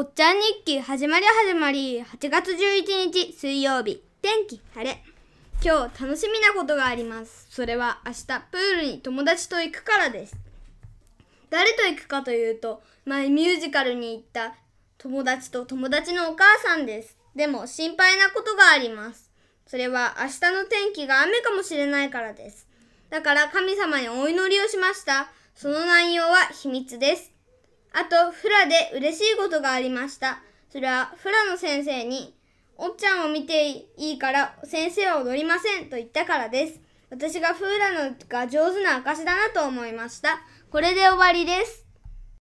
おっちゃん日記始まり始まり8月11日水曜日。天気晴れ。今日楽しみなことがあります。それは明日プールに友達と行くからです。誰と行くかというと前ミュージカルに行った友達と友達のお母さんです。でも心配なことがあります。それは明日の天気が雨かもしれないからです。だから神様にお祈りをしました。その内容は秘密です。あと、フラで嬉しいことがありました。それは、フラの先生に、おっちゃんを見ていいから、先生は踊りませんと言ったからです。私がフーラのが上手な証だなと思いました。これで終わりです。